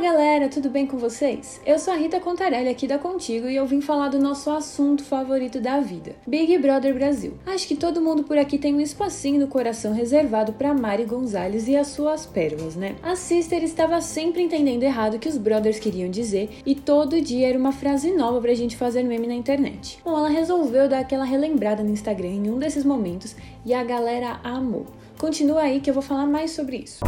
galera, tudo bem com vocês? Eu sou a Rita Contarelli aqui da Contigo e eu vim falar do nosso assunto favorito da vida, Big Brother Brasil. Acho que todo mundo por aqui tem um espacinho no coração reservado para Mari Gonzalez e as suas pérolas, né? A Sister estava sempre entendendo errado o que os brothers queriam dizer e todo dia era uma frase nova pra gente fazer meme na internet. Bom, ela resolveu dar aquela relembrada no Instagram em um desses momentos e a galera amou. Continua aí que eu vou falar mais sobre isso.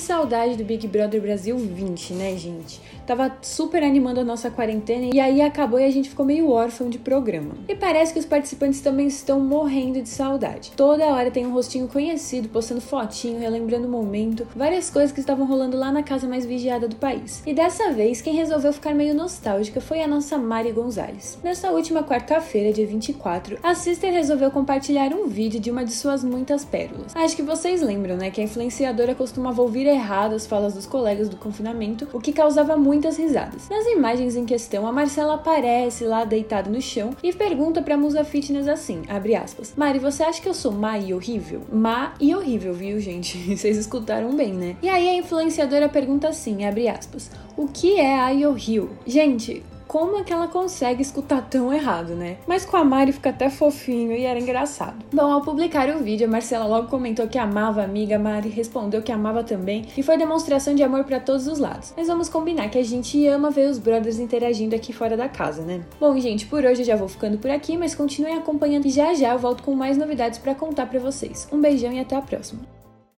Saudade do Big Brother Brasil 20, né, gente? Tava super animando a nossa quarentena e aí acabou e a gente ficou meio órfão de programa. E parece que os participantes também estão morrendo de saudade. Toda hora tem um rostinho conhecido postando fotinho, relembrando o momento, várias coisas que estavam rolando lá na casa mais vigiada do país. E dessa vez, quem resolveu ficar meio nostálgica foi a nossa Mari Gonzalez. Nessa última quarta-feira, dia 24, a Sister resolveu compartilhar um vídeo de uma de suas muitas pérolas. Acho que vocês lembram, né, que a influenciadora costumava ouvir errado as falas dos colegas do confinamento, o que causava muitas risadas. Nas imagens em questão, a Marcela aparece lá deitada no chão e pergunta pra Musa Fitness assim, abre aspas, Mari, você acha que eu sou má e horrível? Má e horrível, viu, gente? Vocês escutaram bem, né? E aí a influenciadora pergunta assim, abre aspas, o que é a Rio? Gente, como é que ela consegue escutar tão errado, né? Mas com a Mari fica até fofinho e era engraçado. Bom, ao publicar o vídeo, a Marcela logo comentou que amava a amiga, a Mari respondeu que amava também e foi demonstração de amor para todos os lados. Mas vamos combinar que a gente ama ver os brothers interagindo aqui fora da casa, né? Bom, gente, por hoje eu já vou ficando por aqui, mas continuem acompanhando e já já eu volto com mais novidades para contar para vocês. Um beijão e até a próxima.